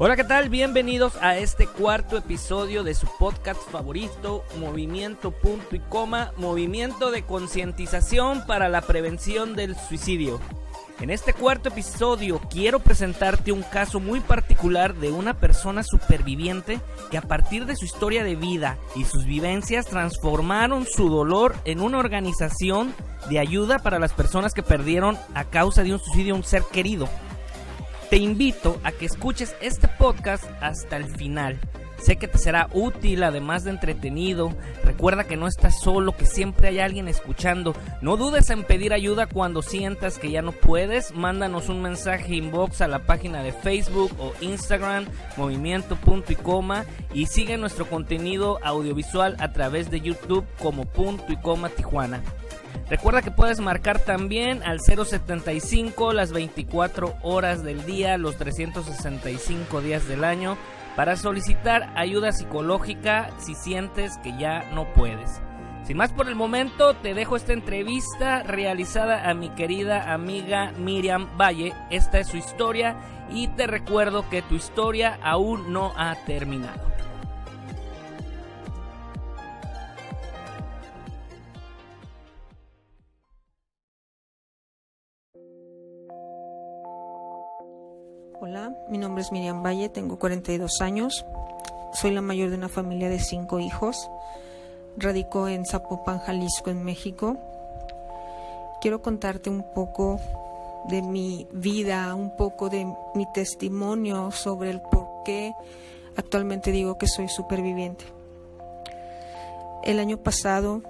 Hola, ¿qué tal? Bienvenidos a este cuarto episodio de su podcast favorito, Movimiento Punto y Coma, movimiento de concientización para la prevención del suicidio. En este cuarto episodio quiero presentarte un caso muy particular de una persona superviviente que a partir de su historia de vida y sus vivencias transformaron su dolor en una organización de ayuda para las personas que perdieron a causa de un suicidio un ser querido. Te invito a que escuches este podcast hasta el final. Sé que te será útil, además de entretenido. Recuerda que no estás solo, que siempre hay alguien escuchando. No dudes en pedir ayuda cuando sientas que ya no puedes. Mándanos un mensaje inbox a la página de Facebook o Instagram, movimiento punto y coma. Y sigue nuestro contenido audiovisual a través de YouTube como punto y coma Tijuana. Recuerda que puedes marcar también al 075 las 24 horas del día, los 365 días del año, para solicitar ayuda psicológica si sientes que ya no puedes. Sin más por el momento, te dejo esta entrevista realizada a mi querida amiga Miriam Valle. Esta es su historia y te recuerdo que tu historia aún no ha terminado. Hola, mi nombre es Miriam Valle, tengo 42 años, soy la mayor de una familia de cinco hijos, radico en Zapopan, Jalisco, en México. Quiero contarte un poco de mi vida, un poco de mi testimonio sobre el por qué actualmente digo que soy superviviente. El año pasado,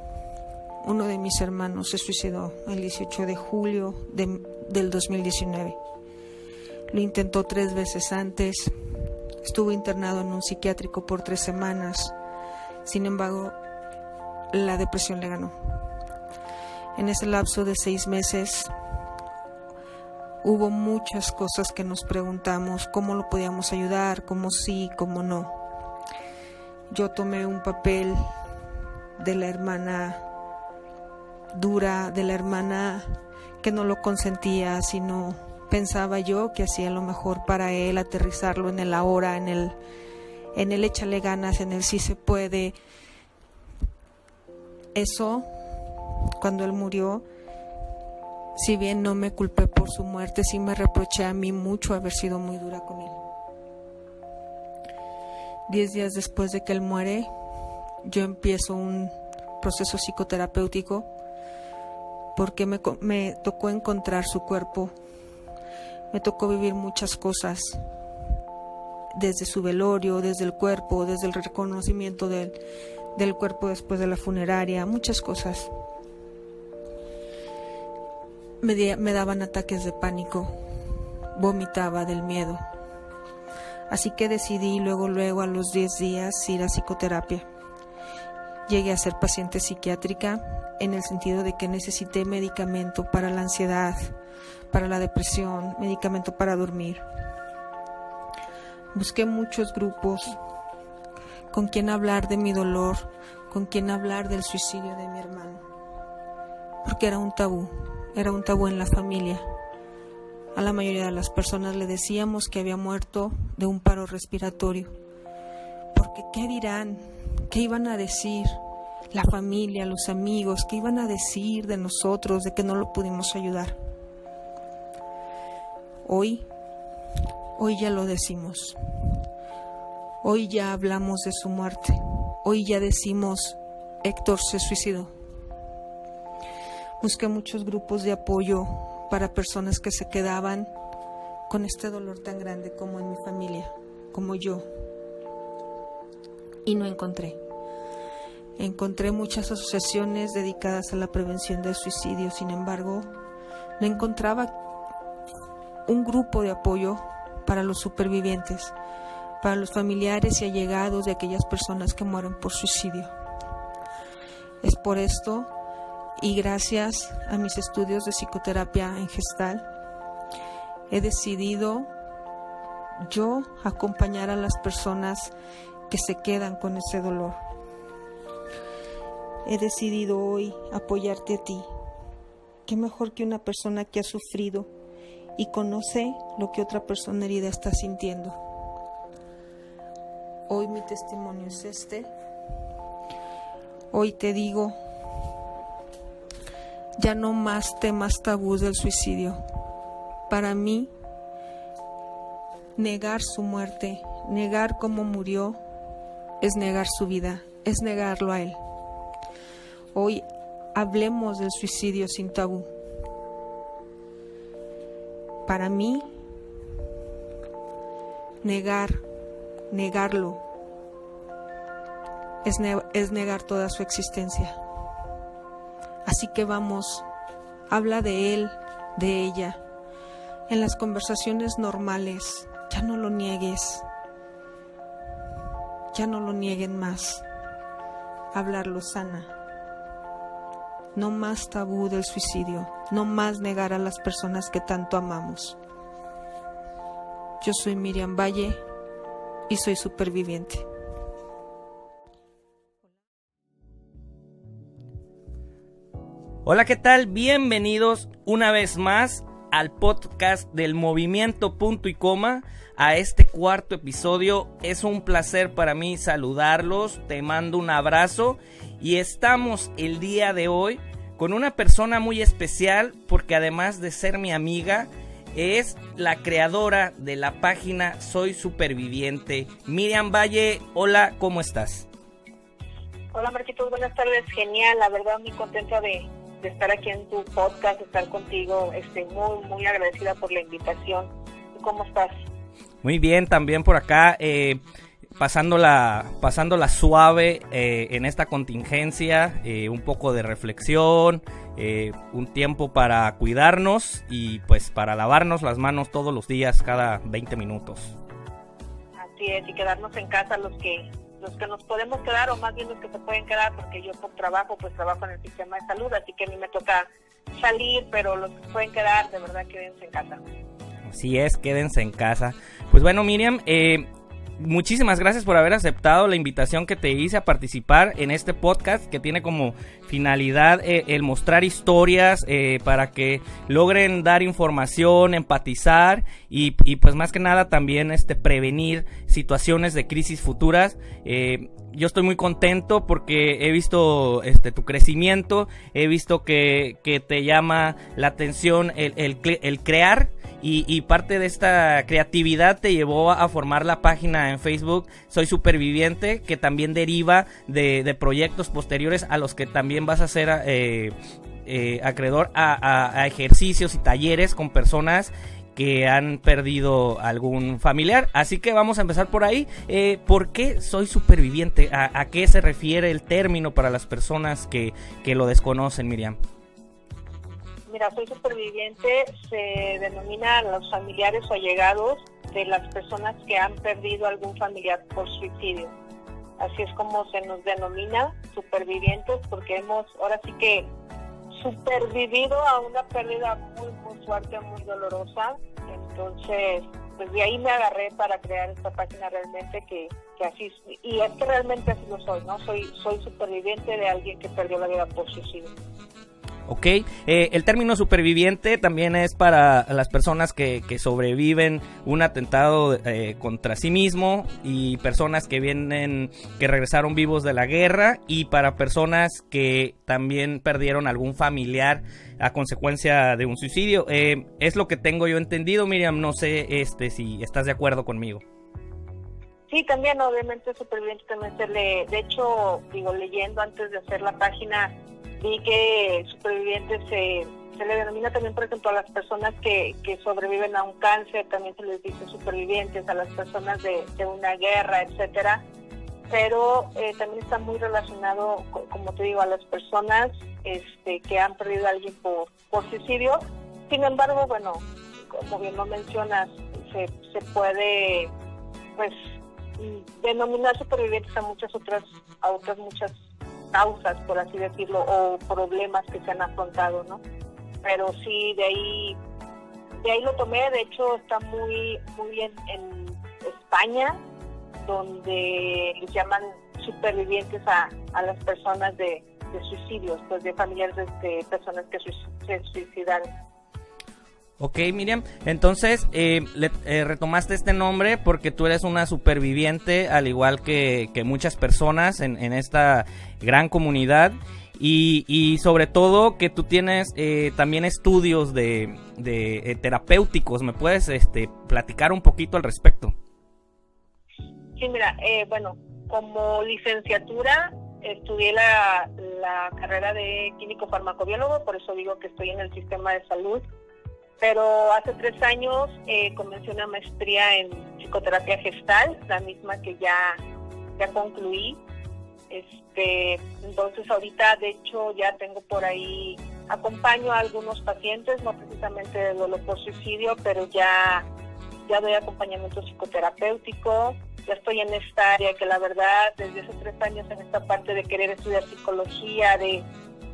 uno de mis hermanos se suicidó el 18 de julio de, del 2019. Lo intentó tres veces antes. Estuvo internado en un psiquiátrico por tres semanas. Sin embargo, la depresión le ganó. En ese lapso de seis meses hubo muchas cosas que nos preguntamos, cómo lo podíamos ayudar, cómo sí, cómo no. Yo tomé un papel de la hermana dura, de la hermana que no lo consentía, sino pensaba yo que hacía lo mejor para él, aterrizarlo en el ahora, en el, en el échale ganas, en el sí se puede. Eso, cuando él murió, si bien no me culpé por su muerte, sí me reproché a mí mucho haber sido muy dura con él. Diez días después de que él muere, yo empiezo un proceso psicoterapéutico porque me, me tocó encontrar su cuerpo me tocó vivir muchas cosas, desde su velorio, desde el cuerpo, desde el reconocimiento del, del cuerpo después de la funeraria, muchas cosas. Me, me daban ataques de pánico, vomitaba del miedo. Así que decidí luego, luego a los 10 días ir a psicoterapia. Llegué a ser paciente psiquiátrica en el sentido de que necesité medicamento para la ansiedad, para la depresión, medicamento para dormir. Busqué muchos grupos con quien hablar de mi dolor, con quien hablar del suicidio de mi hermano, porque era un tabú, era un tabú en la familia. A la mayoría de las personas le decíamos que había muerto de un paro respiratorio, porque ¿qué dirán? ¿Qué iban a decir? La familia, los amigos, ¿qué iban a decir de nosotros, de que no lo pudimos ayudar? Hoy, hoy ya lo decimos. Hoy ya hablamos de su muerte. Hoy ya decimos, Héctor se suicidó. Busqué muchos grupos de apoyo para personas que se quedaban con este dolor tan grande como en mi familia, como yo. Y no encontré. Encontré muchas asociaciones dedicadas a la prevención del suicidio, sin embargo, no encontraba un grupo de apoyo para los supervivientes, para los familiares y allegados de aquellas personas que mueren por suicidio. Es por esto y gracias a mis estudios de psicoterapia en gestal, he decidido yo acompañar a las personas que se quedan con ese dolor. He decidido hoy apoyarte a ti. Qué mejor que una persona que ha sufrido y conoce lo que otra persona herida está sintiendo. Hoy mi testimonio es este. Hoy te digo, ya no más temas tabús del suicidio. Para mí, negar su muerte, negar cómo murió, es negar su vida, es negarlo a él. Hoy hablemos del suicidio sin tabú. Para mí, negar, negarlo, es, es negar toda su existencia. Así que vamos, habla de él, de ella, en las conversaciones normales. Ya no lo niegues. Ya no lo nieguen más. Hablarlo sana. No más tabú del suicidio. No más negar a las personas que tanto amamos. Yo soy Miriam Valle y soy superviviente. Hola, ¿qué tal? Bienvenidos una vez más al podcast del movimiento punto y coma, a este cuarto episodio. Es un placer para mí saludarlos, te mando un abrazo y estamos el día de hoy con una persona muy especial porque además de ser mi amiga, es la creadora de la página Soy Superviviente. Miriam Valle, hola, ¿cómo estás? Hola Marquitos, buenas tardes, genial, la verdad muy contenta de, de estar aquí en tu podcast, de estar contigo. Estoy muy, muy agradecida por la invitación. ¿Cómo estás? Muy bien, también por acá. Eh, pasándola, pasándola suave eh, en esta contingencia, eh, un poco de reflexión, eh, un tiempo para cuidarnos y pues para lavarnos las manos todos los días, cada 20 minutos. Así es, y quedarnos en casa los que los que nos podemos quedar o más bien los que se pueden quedar porque yo por trabajo pues trabajo en el sistema de salud así que a mí me toca salir pero los que pueden quedar de verdad quédense en casa Así es, quédense en casa. Pues bueno, Miriam, eh, muchísimas gracias por haber aceptado la invitación que te hice a participar en este podcast que tiene como finalidad eh, el mostrar historias eh, para que logren dar información, empatizar y, pues más que nada también este prevenir situaciones de crisis futuras. Eh, yo estoy muy contento porque he visto este tu crecimiento, he visto que, te llama la atención el, el crear y, parte de esta creatividad te llevó a formar la página en Facebook Soy Superviviente, que también deriva de, proyectos posteriores a los que también vas a ser eh, eh, acreedor a, ejercicios y talleres con personas que han perdido algún familiar. Así que vamos a empezar por ahí. Eh, ¿Por qué soy superviviente? ¿A, qué se refiere el término para las personas que, que lo desconocen, Miriam? Mira, Soy Superviviente se denomina a los familiares o allegados de las personas que han perdido algún familiar por suicidio. Así es como se nos denomina supervivientes porque hemos ahora sí que supervivido a una pérdida muy, muy fuerte, muy dolorosa. Entonces, pues de ahí me agarré para crear esta página realmente que, que así, y es que realmente así lo soy, ¿no? Soy, soy superviviente de alguien que perdió la vida por suicidio. ¿Ok? Eh, el término superviviente también es para las personas que, sobreviven un atentado eh, contra sí mismo y personas que vienen, que regresaron vivos de la guerra y para personas que también perdieron algún familiar a consecuencia de un suicidio. Eh, es lo que tengo yo entendido, Miriam, no sé este, si estás de acuerdo conmigo. Sí, también obviamente superviviente también se le, de hecho, digo, leyendo antes de hacer la página, vi que supervivientes se, se le denomina también, por ejemplo, a las personas que, que sobreviven a un cáncer, también se les dice supervivientes, a las personas de, de una guerra, etcétera. Pero eh, también está muy relacionado, como te digo, a las personas este, que han perdido a alguien por, por suicidio. Sin embargo, bueno, como bien lo mencionas, se, se puede, pues, denominar supervivientes a muchas otras, a otras muchas causas, por así decirlo, o problemas que se han afrontado, ¿no? Pero sí, de ahí, de ahí lo tomé, de hecho está muy, muy bien en España, donde llaman supervivientes a, a las personas de, de suicidios, pues de familiares de, personas que se suicidaron. Ok, Miriam. Entonces, eh, eh, retomaste este nombre porque tú eres una superviviente, al igual que, muchas personas en, esta gran comunidad. Y, sobre todo que tú tienes eh, también estudios de, de terapéuticos. ¿Me puedes este, platicar un poquito al respecto? Sí, mira, bueno, como licenciatura estudié la carrera de químico farmacobiólogo, por eso digo que estoy en el sistema de salud pero hace tres años eh, comencé una maestría en psicoterapia gestal, la misma que ya, ya concluí. Este, entonces ahorita de hecho ya tengo por ahí, acompaño a algunos pacientes, no precisamente de dolor por suicidio, pero ya, ya doy acompañamiento psicoterapéutico, ya estoy en esta área que la verdad desde hace tres años en esta parte de querer estudiar psicología, de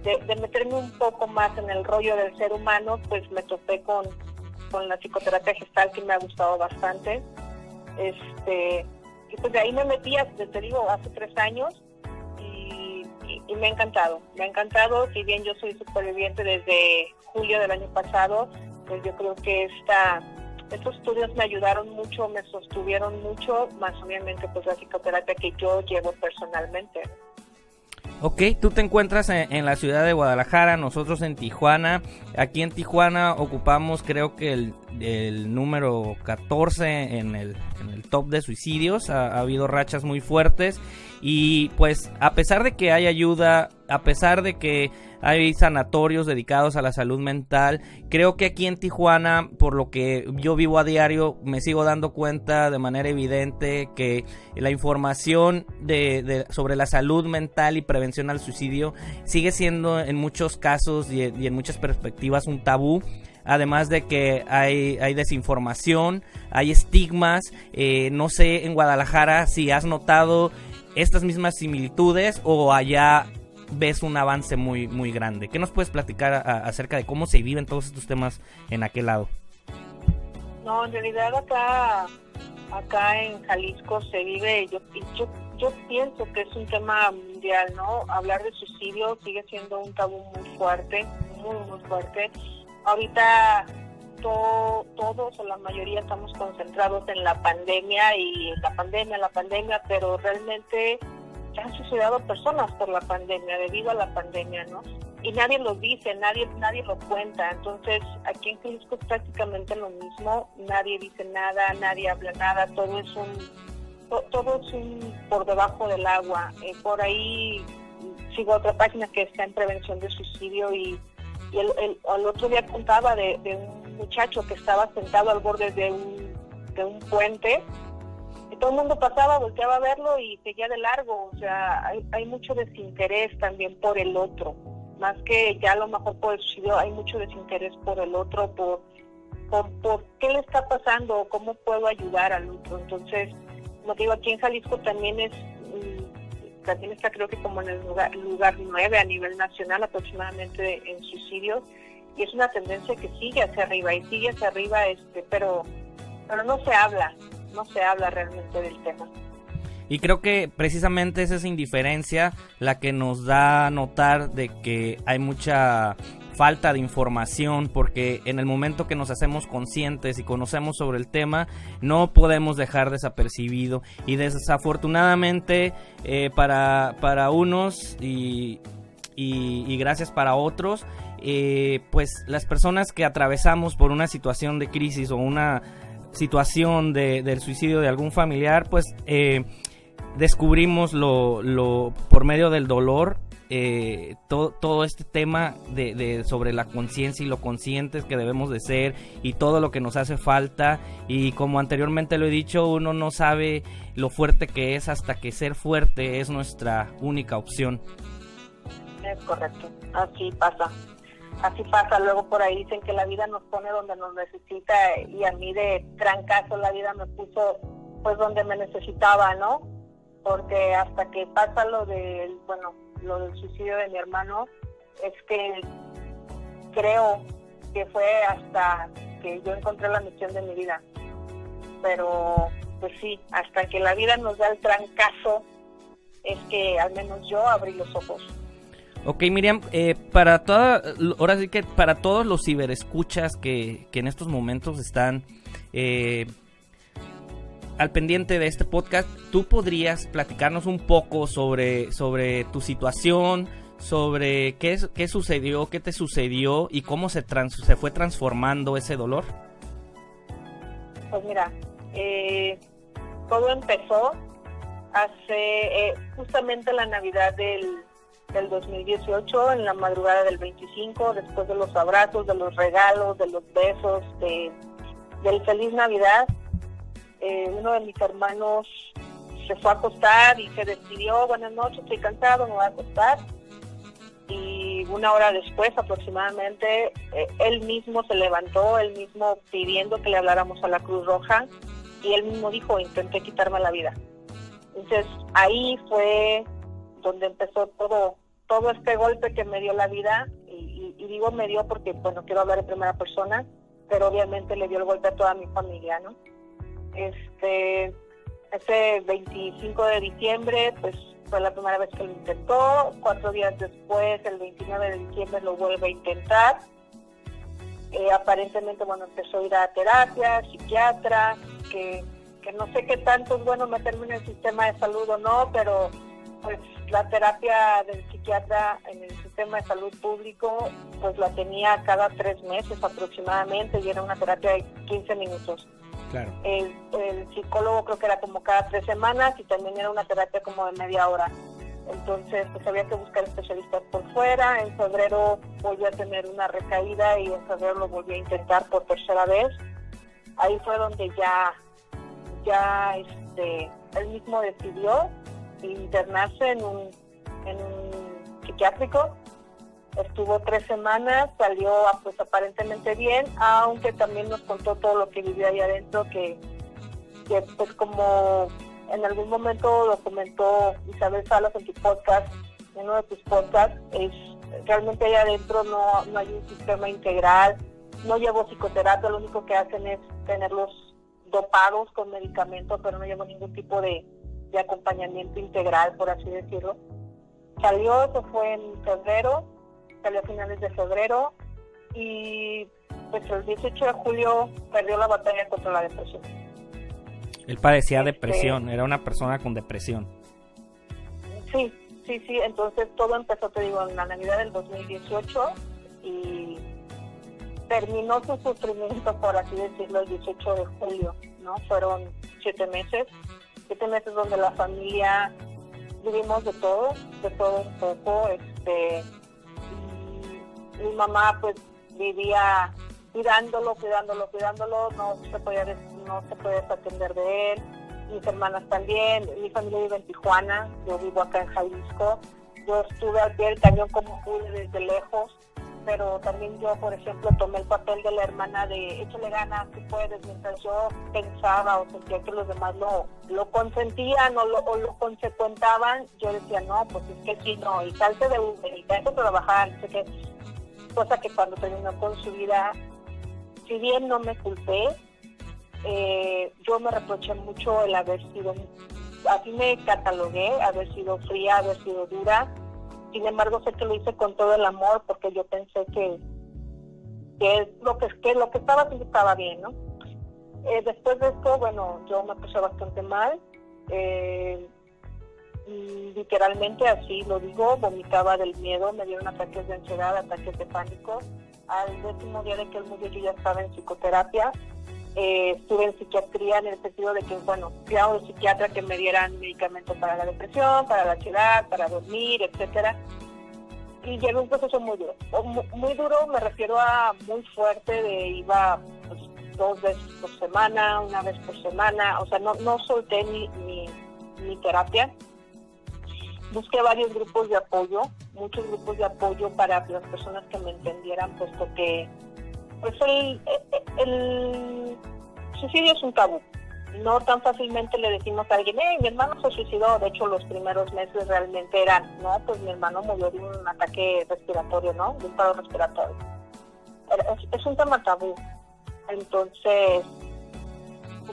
de, meterme un poco más en el rollo del ser humano, pues me topé con, la psicoterapia gestal que me ha gustado bastante. Este, y pues de ahí me metí, te digo, hace tres años y, me ha encantado. Me ha encantado, si bien yo soy superviviente desde julio del año pasado, pues yo creo que esta, estos estudios me ayudaron mucho, me sostuvieron mucho, más obviamente pues la psicoterapia que yo llevo personalmente. Ok, tú te encuentras en, la ciudad de Guadalajara, nosotros en Tijuana. Aquí en Tijuana ocupamos creo que el, número 14 en el, en el, top de suicidios. ha, habido rachas muy fuertes y pues a pesar de que hay ayuda, a pesar de que hay sanatorios dedicados a la salud mental. Creo que aquí en Tijuana, por lo que yo vivo a diario, me sigo dando cuenta de manera evidente que la información de, sobre la salud mental y prevención al suicidio sigue siendo en muchos casos y, en muchas perspectivas un tabú además de que hay, hay desinformación, hay estigmas, eh, no sé en Guadalajara si has notado estas mismas similitudes o allá ves un avance muy, muy grande. ¿Qué nos puedes platicar acerca de cómo se viven todos estos temas en aquel lado? No, en realidad acá, acá en Jalisco se vive, yo, yo, yo pienso que es un tema mundial, ¿no? Hablar de suicidio sigue siendo un tabú muy fuerte, muy, muy fuerte. Ahorita todos o la mayoría estamos concentrados en la pandemia y la pandemia, la pandemia, pero realmente han suicidado personas por la pandemia, debido a la pandemia, ¿no? Y nadie lo dice, nadie nadie lo cuenta. Entonces, aquí en Jalisco es prácticamente lo mismo, nadie dice nada, nadie habla nada, todo es un todo es un por debajo del agua. Eh, por ahí sigo otra página que está en prevención de suicidio y, el, el, otro día contaba de, de, un muchacho que estaba sentado al borde de un, de un puente todo el mundo pasaba, volteaba a verlo y seguía de largo. O sea, hay, mucho desinterés también por el otro. Más que ya a lo mejor por el suicidio, hay mucho desinterés por el otro, por, por, qué le está pasando, cómo puedo ayudar al otro. Entonces, como digo, aquí en Jalisco también es mm, también está creo que como en el lugar, lugar 9 a nivel nacional aproximadamente en suicidios y es una tendencia que sigue hacia arriba y sigue hacia arriba este pero pero no se habla no se habla realmente del tema. Y creo que precisamente es esa indiferencia la que nos da a notar de que hay mucha falta de información porque en el momento que nos hacemos conscientes y conocemos sobre el tema no podemos dejar desapercibido y desafortunadamente eh, para, para unos y, y, gracias para otros eh, pues las personas que atravesamos por una situación de crisis o una situación de, del suicidio de algún familiar, pues eh, descubrimos lo, lo, por medio del dolor eh, todo, todo, este tema de, sobre la conciencia y lo conscientes que debemos de ser y todo lo que nos hace falta. Y como anteriormente lo he dicho uno no sabe lo fuerte que es hasta que ser fuerte es nuestra única opción. Es correcto así pasa así pasa, luego por ahí dicen que la vida nos pone donde nos necesita y a mí de trancazo la vida me puso pues donde me necesitaba, ¿no? Porque hasta que pasa lo del, bueno, lo del suicidio de mi hermano, es que creo que fue hasta que yo encontré la misión de mi vida. Pero pues sí, hasta que la vida nos da el trancazo, es que al menos yo abrí los ojos. Ok, Miriam, eh, para toda, ahora sí que para todos los ciberescuchas que, que en estos momentos están eh, al pendiente de este podcast, ¿tú podrías platicarnos un poco sobre, sobre tu situación, sobre qué, qué sucedió, qué te sucedió y cómo se, se fue transformando ese dolor? Pues mira, eh, todo empezó hace eh, justamente la Navidad del, del 2018, en la madrugada del 25, después de los abrazos, de los regalos, de los besos, de, del feliz Navidad eh, uno de mis hermanos se fue a acostar y se despidió, buenas noches, estoy cansado, me voy a acostar. Y una hora después aproximadamente, eh, él mismo se levantó, él mismo pidiendo que le habláramos a la Cruz Roja y él mismo dijo, intenté quitarme la vida. Entonces ahí fue donde empezó todo, todo este golpe que me dio la vida y, y digo me dio porque, bueno, quiero hablar en primera persona, pero obviamente le dio el golpe a toda mi familia, ¿no? Este, ese 25 de diciembre, pues fue la primera vez que lo intentó. Cuatro días después, el 29 de diciembre, lo vuelve a intentar. Eh, aparentemente, bueno, empezó a ir a terapia, psiquiatra, que, que no sé qué tanto es bueno meterme en el sistema de salud o no, pero pues la terapia del psiquiatra en el sistema de salud público, pues la tenía cada tres meses aproximadamente y era una terapia de 15 minutos. El, psicólogo creo que era como cada tres semanas y también era una terapia como de media hora. Entonces, pues había que buscar especialistas por fuera. En febrero volví a tener una recaída y en febrero lo volví a intentar por tercera vez. Ahí fue donde ya, ya este, él mismo decidió internarse en un, en un psiquiátrico. Estuvo tres semanas, salió pues aparentemente bien, aunque también nos contó todo lo que vivió ahí adentro, que, que pues como en algún momento lo comentó Isabel Salas en tu podcast, en uno de tus podcasts, es realmente ahí adentro no, no hay un sistema integral, no llevo psicoterapia, lo único que hacen es tenerlos dopados con medicamentos, pero no llevo ningún tipo de, de acompañamiento integral, por así decirlo. Salió, eso fue en febrero, salió a finales de febrero y pues el 18 de julio perdió la batalla contra la depresión. Él padecía este, depresión, era una persona con depresión. Sí, sí, sí, entonces todo empezó, te digo, en la Navidad del 2018 y terminó su sufrimiento, por así decirlo, el 18 de julio, ¿no? Fueron siete meses, siete meses donde la familia vivimos de todo, de todo un poco, este mi mamá pues vivía cuidándolo, cuidándolo, cuidándolo, no se podía, no se podía desatender de él, mis hermanas también, mi familia vive en Tijuana, yo vivo acá en Jalisco, yo estuve al pie del cañón como pude desde lejos, pero también yo, por ejemplo, tomé el papel de la hermana de échale ganas, tú puedes, mientras yo pensaba o sentía que los demás lo, lo consentían o lo, o lo consecuentaban, yo decía, no, pues es que sí, no, y salte de Uber, y que trabajar, sé que cosa que cuando terminó con su vida, si bien no me culpé, eh, yo me reproché mucho el haber sido, así me catalogué, haber sido fría, haber sido dura. Sin embargo, sé que lo hice con todo el amor porque yo pensé que, que lo que, que lo que estaba haciendo estaba bien, ¿no? Eh, después de esto, bueno, yo me puse bastante mal. Eh, literalmente así lo digo, vomitaba del miedo, me dieron ataques de ansiedad, ataques de pánico. Al décimo día de que él murió yo ya estaba en psicoterapia, eh, estuve en psiquiatría en el sentido de que, bueno, fui a un psiquiatra que me dieran medicamentos para la depresión, para la ansiedad, para dormir, etcétera. Y llevé un proceso muy duro. Muy duro me refiero a muy fuerte, de iba pues, dos veces por semana, una vez por semana, o sea, no, no solté mi, mi, mi terapia busqué varios grupos de apoyo, muchos grupos de apoyo para las personas que me entendieran, puesto que pues el, el, suicidio es un tabú. No tan fácilmente le decimos a alguien, hey, mi hermano se suicidó. De hecho, los primeros meses realmente eran, no, pues mi hermano murió de un ataque respiratorio, ¿no? De un paro respiratorio. Es, un tema tabú. Entonces,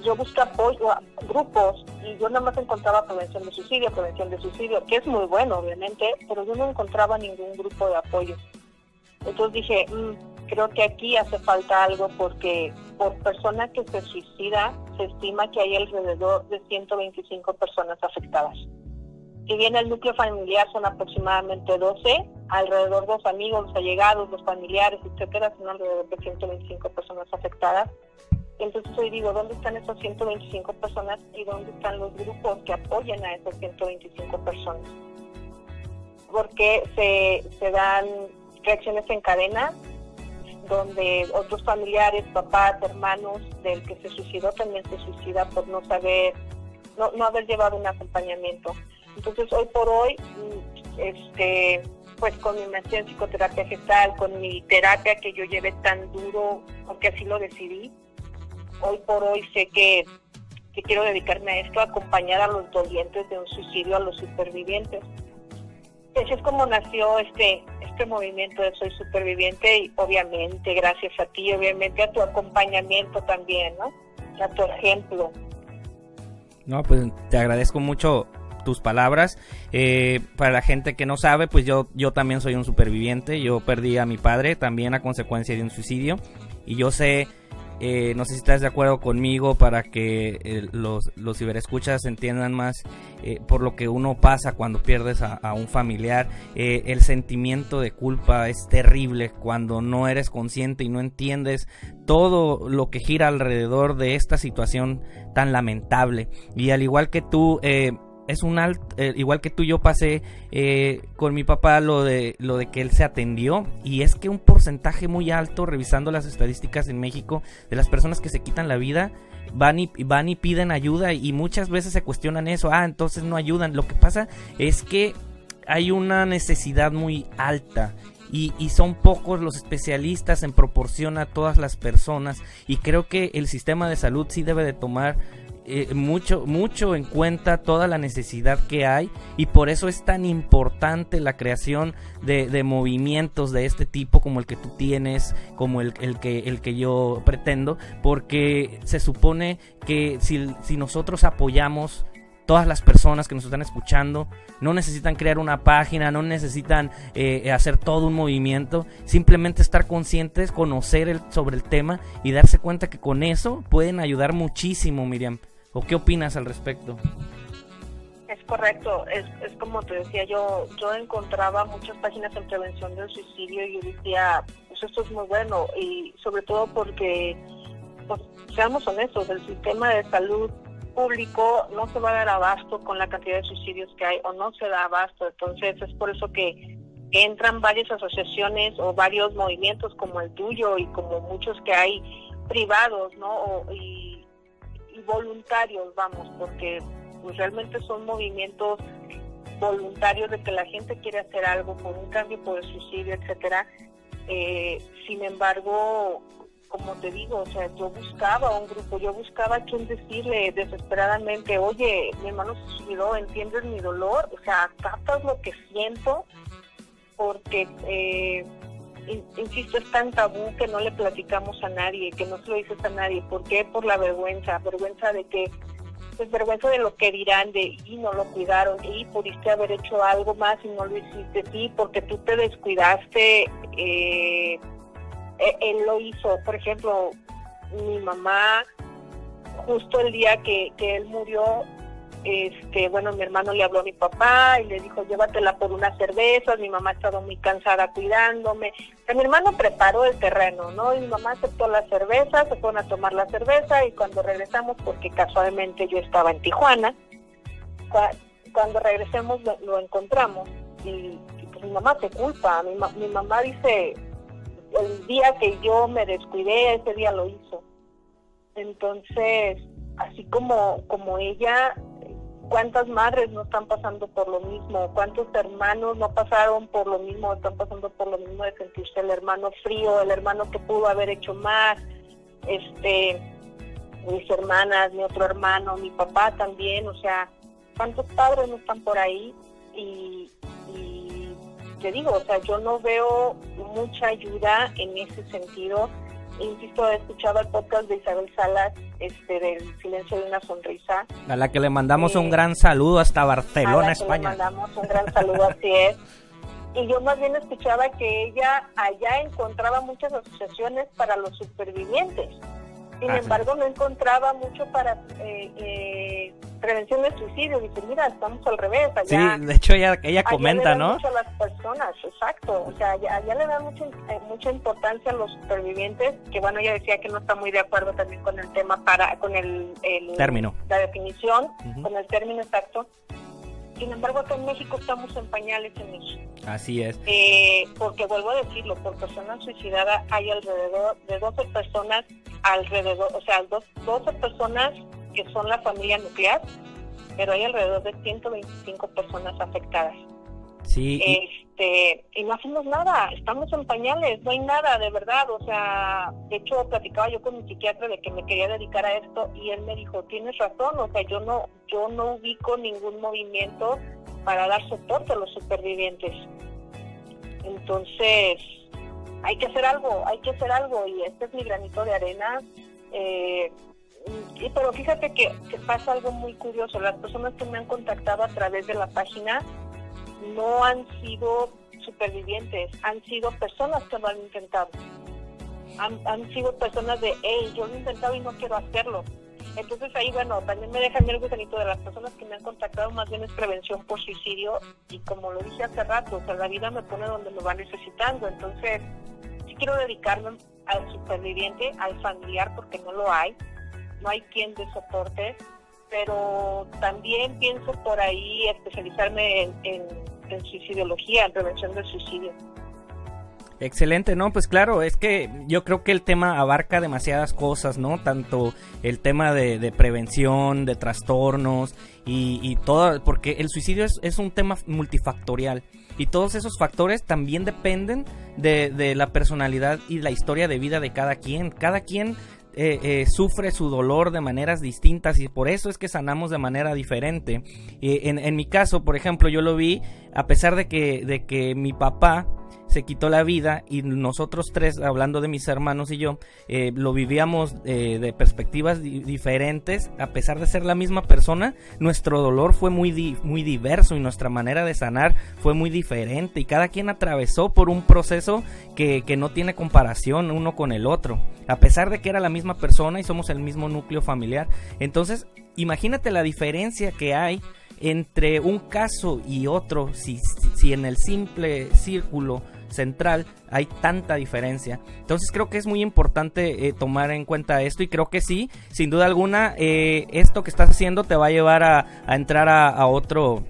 yo busqué apoyo a grupos y yo nada más encontraba prevención de suicidio, prevención de suicidio, que es muy bueno, obviamente, pero yo no encontraba ningún grupo de apoyo. Entonces dije, mm, creo que aquí hace falta algo porque por persona que se suicida se estima que hay alrededor de 125 personas afectadas. Si bien el núcleo familiar son aproximadamente 12, alrededor de los amigos, los allegados, los familiares, etcétera, son alrededor de 125 personas afectadas. Entonces hoy digo, ¿dónde están esas 125 personas y dónde están los grupos que apoyen a esas 125 personas? Porque se, se dan reacciones en cadena donde otros familiares, papás, hermanos del que se suicidó también se suicida por no saber, no, no haber llevado un acompañamiento. Entonces hoy por hoy, mm, este, pues con mi maestría en psicoterapia gestal, con mi terapia que yo llevé tan duro, porque así lo decidí, hoy por hoy sé que, que quiero dedicarme a esto, a acompañar a los dolientes de un suicidio, a los supervivientes. Así es como nació este, este movimiento de Soy Superviviente y obviamente gracias a ti, obviamente a tu acompañamiento también, ¿no? A tu ejemplo. No, pues te agradezco mucho tus palabras. Eh, para la gente que no sabe, pues yo, yo también soy un superviviente. Yo perdí a mi padre también a consecuencia de un suicidio. Y yo sé, eh, no sé si estás de acuerdo conmigo para que eh, los, los ciberescuchas entiendan más por lo que uno pasa cuando pierdes a, a un familiar. el sentimiento de culpa es terrible cuando no eres consciente y no entiendes todo lo que gira alrededor de esta situación tan lamentable. Y al igual que tú, es un alto, eh, igual que tú yo pasé eh, con mi papá lo de lo de que él se atendió y es que un porcentaje muy alto revisando las estadísticas en México de las personas que se quitan la vida van y van y piden ayuda y muchas veces se cuestionan eso, ah, entonces no ayudan. Lo que pasa es que hay una necesidad muy alta y, y, son pocos los especialistas en proporción a todas las personas y creo que el sistema de salud sí debe de tomar eh, mucho, mucho en cuenta toda la necesidad que hay y por eso es tan importante la creación de, movimientos de este tipo como el que tú tienes, como el, el, que, el que yo pretendo, porque se supone que si, si nosotros apoyamos todas las personas que nos están escuchando no necesitan crear una página, no necesitan eh, hacer todo un movimiento, simplemente estar conscientes, conocer el, sobre el tema y darse cuenta que con eso pueden ayudar muchísimo, Miriam. ¿O qué opinas al respecto? Es correcto, es, es como te decía, yo yo encontraba muchas páginas en prevención del suicidio y yo decía, pues esto es muy bueno y sobre todo porque, pues, seamos honestos, el sistema de salud público no se va a dar abasto con la cantidad de suicidios que hay o no se da abasto, entonces es por eso que entran varias asociaciones o varios movimientos como el tuyo y como muchos que hay privados, ¿no? y voluntarios, vamos, porque pues, realmente son movimientos voluntarios de que la gente quiere hacer algo por un cambio, por el suicidio, etcétera. Eh, sin embargo, como te digo, o sea, yo buscaba un grupo, yo buscaba a quien decirle desesperadamente, oye, mi hermano se suicidó, ¿entiendes mi dolor? O sea, captas lo que siento, porque eh, insisto, es tan tabú que no le platicamos a nadie, que no se lo dices a nadie. ¿Por qué? Por la vergüenza, vergüenza de que, pues vergüenza de lo que dirán, de y no lo cuidaron, y pudiste haber hecho algo más y no lo hiciste, sí, porque tú te descuidaste, eh, e, él lo hizo. Por ejemplo, mi mamá, justo el día que, que él murió, este, bueno, mi hermano le habló a mi papá y le dijo, llévatela por unas cervezas, mi mamá estaba muy cansada cuidándome. mi hermano preparó el terreno, ¿no? Y mi mamá aceptó la cerveza, se fueron a tomar la cerveza y cuando regresamos, porque casualmente yo estaba en Tijuana, cuando regresemos lo, encontramos y, pues mi mamá se culpa, mi, mi mamá dice, el día que yo me descuidé, ese día lo hizo. Entonces, así como, como ella, cuántas madres no están pasando por lo mismo, cuántos hermanos no pasaron por lo mismo, están pasando por lo mismo de sentirse el hermano frío, el hermano que pudo haber hecho más, este, mis hermanas, mi otro hermano, mi papá también, o sea, cuántos padres no están por ahí y, y te digo, o sea, yo no veo mucha ayuda en ese sentido insisto, he escuchado el podcast de Isabel Salas, este, del Silencio de una Sonrisa. A la que le mandamos un gran saludo hasta Barcelona, a la España. Que le mandamos un gran saludo, así es. Y yo más bien escuchaba que ella allá encontraba muchas asociaciones para los supervivientes. Sin sí. embargo, no encontraba mucho para eh, eh, prevención de suicidio. Dice, mira, estamos al revés. Sí, Allá, de hecho ella, ella allá comenta, le dan ¿no? mucho a las personas, exacto. O sea, allá, allá le dan mucha, eh, mucha importancia a los supervivientes, que bueno, ella decía que no está muy de acuerdo también con el tema para, con el, el- Término. la definición, con el término exacto. Sin embargo, acá en México estamos en pañales en eso. Así es. Eh, porque vuelvo a decirlo, por persona suicidada hay alrededor de 12 personas, alrededor, o sea, dos, 12 personas que son la familia nuclear, pero hay alrededor de 125 personas afectadas. Sí, Este, y no hacemos nada, estamos en pañales, no hay nada, de verdad, o sea, de hecho platicaba yo con mi psiquiatra de que me quería dedicar a esto y él me dijo, tienes razón, o sea, yo no, yo no ubico ningún movimiento para dar soporte a los supervivientes. Entonces, hay que hacer algo, hay que hacer algo y este es mi granito de arena. Eh, y, pero fíjate que, que pasa algo muy curioso, las personas que me han contactado a través de la página no han sido supervivientes, han sido personas que lo han intentado. Han, sido personas de, hey, yo lo he intentado y no quiero hacerlo. Entonces ahí, bueno, también me deja a mí el gusanito de las personas que me han contactado, más bien es prevención por suicidio y como lo dije hace rato, o sea, la vida me pone donde me va necesitando. Entonces, sí quiero dedicarme al superviviente, al familiar, porque no lo hay, no hay quien de soporte, pero también pienso por ahí especializarme en, en, en suicidología, en prevención del suicidio. Excelente, ¿no? Pues claro, es que yo creo que el tema abarca demasiadas cosas, ¿no? Tanto el tema de, prevención, de trastornos y, y todo, porque el suicidio es, es un tema multifactorial y todos esos factores también dependen de, de la personalidad y la historia de vida de cada quien. Cada quien eh, eh, sufre su dolor de maneras distintas y por eso es que sanamos de manera diferente. Eh, en, en mi caso, por ejemplo, yo lo vi a pesar de que, de que mi papá se quitó la vida y nosotros tres, hablando de mis hermanos y yo, eh, lo vivíamos eh, de perspectivas di diferentes, a pesar de ser la misma persona, nuestro dolor fue muy, muy diverso y nuestra manera de sanar fue muy diferente. Y cada quien atravesó por un proceso que, que no tiene comparación uno con el otro, a pesar de que era la misma persona y somos el mismo núcleo familiar. Entonces, imagínate la diferencia que hay entre un caso y otro, si, si en el simple círculo central hay tanta diferencia. Entonces creo que es muy importante eh, tomar en cuenta esto y creo que sí, sin duda alguna, eh, esto que estás haciendo te va a llevar a, entrar a otro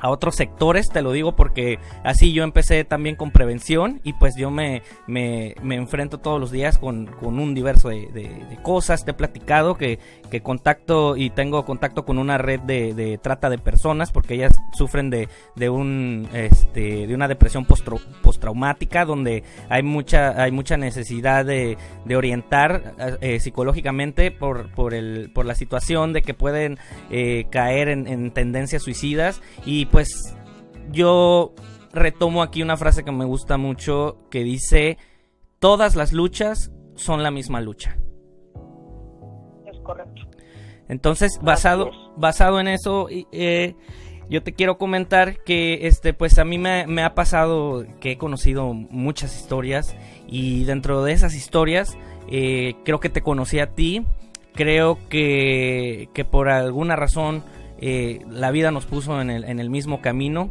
a otros sectores, te lo digo porque así yo empecé también con prevención y pues yo me, me, me enfrento todos los días con, con un diverso de, de, cosas, te he platicado que, que contacto y tengo contacto con una red de, trata de personas porque ellas sufren de, de, un, este, de una depresión postraumática donde hay mucha, hay mucha necesidad de, de orientar eh, psicológicamente por, por, el, por la situación de que pueden eh, caer en, en tendencias suicidas y pues yo retomo aquí una frase que me gusta mucho que dice, todas las luchas son la misma lucha. Es correcto. Entonces, basado, basado en eso, eh, yo te quiero comentar que este pues a mí me, me, ha pasado que he conocido muchas historias y dentro de esas historias eh, creo que te conocí a ti, creo que, que por alguna razón eh, la vida nos puso en el, en el mismo camino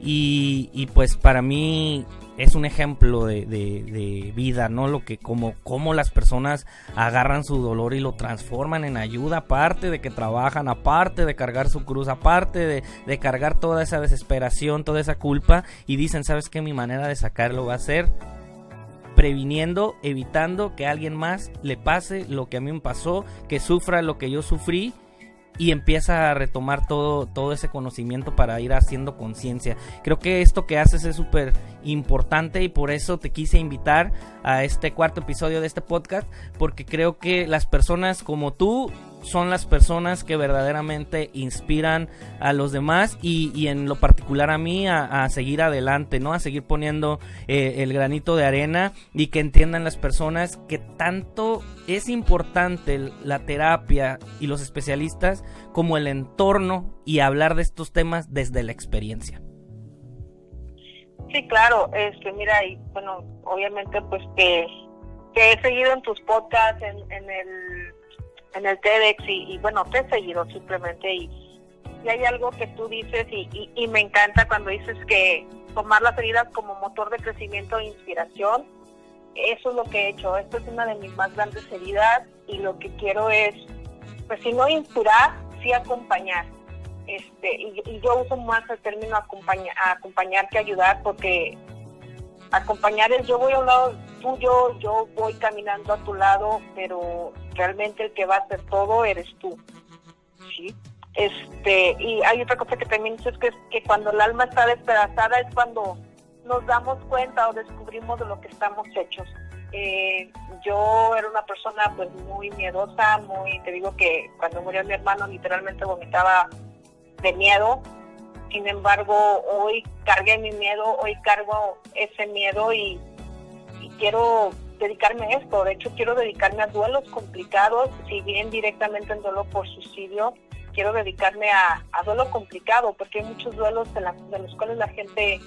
y, pues para mí es un ejemplo de, vida, ¿no? Lo que como, como las personas agarran su dolor y lo transforman en ayuda, aparte de que trabajan, aparte de cargar su cruz, aparte de, de cargar toda esa desesperación, toda esa culpa y dicen, ¿sabes qué? Mi manera de sacarlo va a ser previniendo, evitando que alguien más le pase lo que a mí me pasó, que sufra lo que yo sufrí y empieza a retomar todo, todo ese conocimiento para ir haciendo conciencia. Creo que esto que haces es súper importante y por eso te quise invitar a este cuarto episodio de este podcast, porque creo que las personas como tú son las personas que verdaderamente inspiran a los demás y, en lo particular a mí a, seguir adelante, ¿no? A seguir poniendo eh, el granito de arena y que entiendan las personas que tanto es importante la terapia y los especialistas como el entorno y hablar de estos temas desde la experiencia. Sí, claro, este, mira, y bueno, obviamente pues que, que he seguido en tus podcasts, en, en el en el TEDx y, bueno, te he seguido simplemente y, y, hay algo que tú dices y, y, me encanta cuando dices que tomar las heridas como motor de crecimiento e inspiración, eso es lo que he hecho, esto es una de mis más grandes heridas y lo que quiero es, pues si no inspirar, sí acompañar. Este, y, yo uso más el término acompañar, acompañar que ayudar porque acompañar es yo voy a un lado tuyo, yo voy caminando a tu lado, pero realmente el que va a hacer todo eres tú. ¿sí? Este, y hay otra cosa que también dices que es que cuando el alma está despedazada es cuando nos damos cuenta o descubrimos de lo que estamos hechos. Eh, yo era una persona pues muy miedosa, muy, te digo que cuando murió mi hermano literalmente vomitaba de miedo, sin embargo hoy cargué mi miedo, hoy cargo ese miedo y, quiero dedicarme a esto, de hecho quiero dedicarme a duelos complicados, si bien directamente en duelo por suicidio, quiero dedicarme a, duelo complicado, porque hay muchos duelos de, de los cuales la gente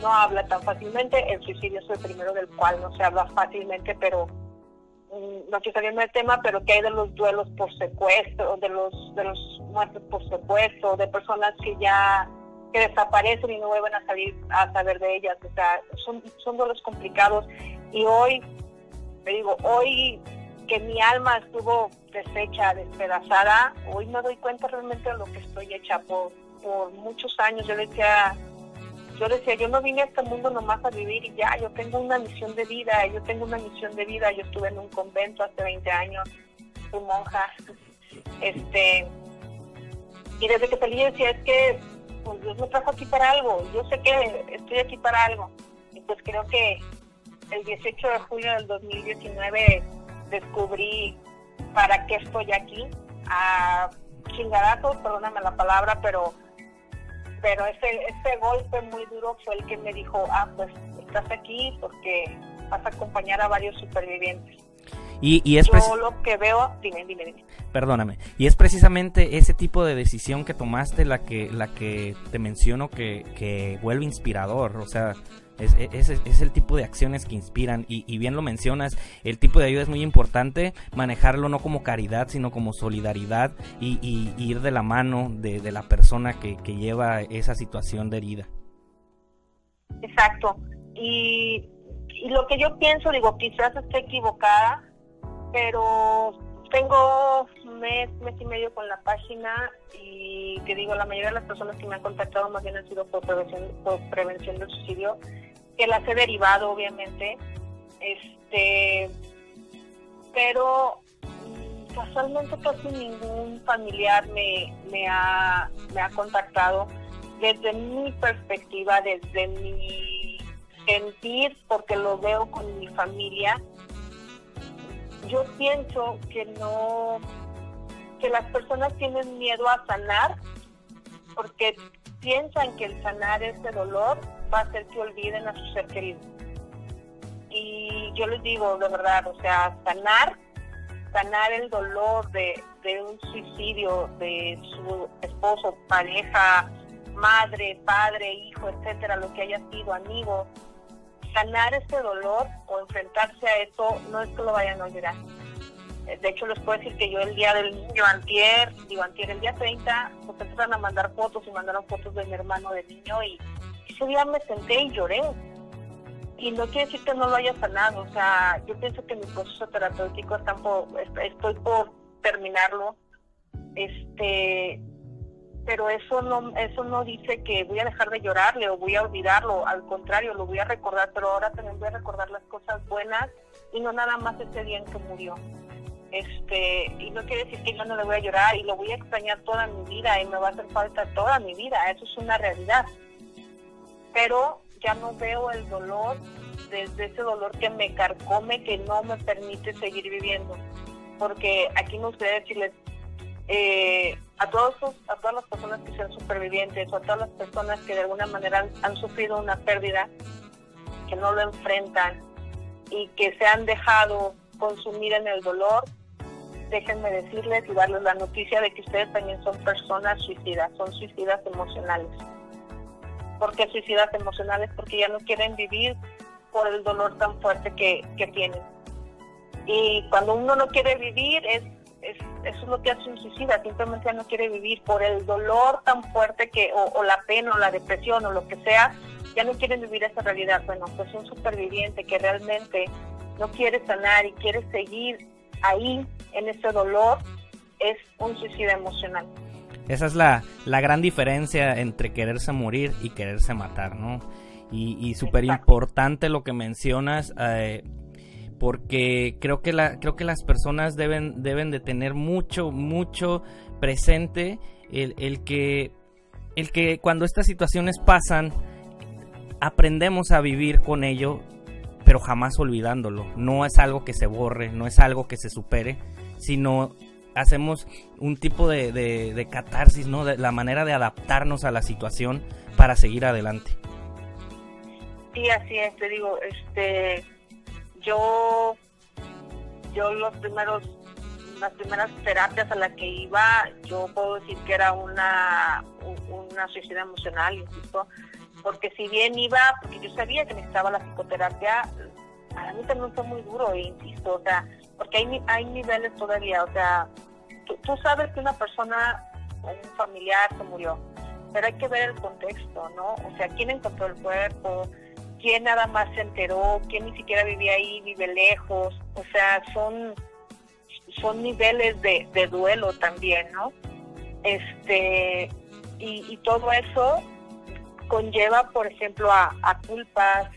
no habla tan fácilmente, el suicidio es el primero del cual no se habla fácilmente, pero mm, no quiero salirme del tema, pero que hay de los duelos por secuestro, de los de los muertes por secuestro, de personas que ya que desaparecen y no vuelven a salir a saber de ellas. O sea, son, son duelos complicados. Y hoy, te digo, hoy que mi alma estuvo deshecha, despedazada, hoy me doy cuenta realmente de lo que estoy hecha por, por muchos años. Yo decía, yo decía, yo no vine a este mundo nomás a vivir y ya, yo tengo una misión de vida, yo tengo una misión de vida, yo estuve en un convento hace 20 años, fui monja, este, y desde que salí decía, es que pues Dios me trajo aquí para algo, yo sé que estoy aquí para algo. Y pues creo que el 18 de julio del 2019 descubrí para qué estoy aquí, a chingadazos, perdóname la palabra, pero pero ese, ese golpe muy duro fue el que me dijo, ah, pues estás aquí porque vas a acompañar a varios supervivientes. Y, y es Yo lo que veo, dime, dime, dime. Perdóname. Y es precisamente ese tipo de decisión que tomaste la que, la que te menciono que, que vuelve inspirador. O sea, es, es, es, el tipo de acciones que inspiran y, bien lo mencionas, el tipo de ayuda es muy importante, manejarlo no como caridad, sino como solidaridad y, y, ir de la mano de, de la persona que, que, lleva esa situación de herida. Exacto. Y, y lo que yo pienso, digo, quizás esté equivocada, pero tengo mes, mes y medio con la página y que digo, la mayoría de las personas que me han contactado más bien han sido por prevención, por prevención del suicidio, que las he derivado obviamente, este, pero casualmente casi ningún familiar me, me, ha, me ha contactado desde mi perspectiva, desde mi sentir, porque lo veo con mi familia, yo pienso que no, que las personas tienen miedo a sanar porque piensan que el sanar ese dolor va a hacer que olviden a su ser querido. Y yo les digo de verdad, o sea, sanar, sanar el dolor de, un suicidio de su esposo, pareja, madre, padre, hijo, etcétera, lo que haya sido, amigo, sanar ese dolor o enfrentarse a eso no es que lo vayan a olvidar. Eh, de hecho, les puedo decir que yo el día del niño, antier, digo antier, el día 30, pues empezaron a mandar fotos y mandaron fotos de mi hermano de niño y ese día me senté y lloré. Y no quiere decir que no lo haya sanado, o sea, yo pienso que mi proceso terapéutico está por, estoy por terminarlo. Este, pero eso no eso no dice que voy a dejar de llorarle o voy a olvidarlo, al contrario, lo voy a recordar, pero ahora también voy a recordar las cosas buenas y no nada más ese día en que murió. Este, y no quiere decir que yo no le voy a llorar y lo voy a extrañar toda mi vida y me va a hacer falta toda mi vida, eso es una realidad. Pero ya no veo el dolor desde ese dolor que me carcome, que no me permite seguir viviendo. Porque aquí me gustaría decirles, eh, a todos a todas las personas que sean supervivientes o a todas las personas que de alguna manera han, han, sufrido una pérdida, que no lo enfrentan y que se han dejado consumir en el dolor, déjenme decirles y darles la noticia de que ustedes también son personas suicidas, son suicidas emocionales. ¿Por qué suicidas emocionales? Porque ya no quieren vivir por el dolor tan fuerte que, que tienen. Y cuando uno no quiere vivir, es, es, eso es lo que hace un suicida, simplemente ya no quiere vivir por el dolor tan fuerte que, o, o la pena, o la depresión, o lo que sea, ya no quieren vivir esa realidad. Bueno, pues un superviviente que realmente no quiere sanar y quiere seguir ahí en ese dolor, es un suicidio emocional. Esa es la, la gran diferencia entre quererse morir y quererse matar, ¿no? Y, y súper importante lo que mencionas, eh, porque creo que, la, creo que las personas deben, deben de tener mucho, mucho presente el, el, que, el que cuando estas situaciones pasan, aprendemos a vivir con ello, pero jamás olvidándolo. No es algo que se borre, no es algo que se supere, sino hacemos un tipo de, de, catarsis, ¿no? De la manera de adaptarnos a la situación para seguir adelante. Sí, así es, te digo, este, yo, yo los primeros, las primeras terapias a las que iba, yo puedo decir que era una, una suicida emocional, insisto, porque si bien iba, porque yo sabía que necesitaba la psicoterapia, a mí también fue muy duro, insisto, o sea, porque hay, hay niveles todavía, o sea, tú, sabes que una persona un familiar se murió, pero hay que ver el contexto, ¿no? O sea, quién encontró el cuerpo, quién nada más se enteró, quién ni siquiera vivía ahí, vive lejos, o sea, son, son niveles de, de duelo también, ¿no? Este, y, y todo eso conlleva, por ejemplo, a, a culpas,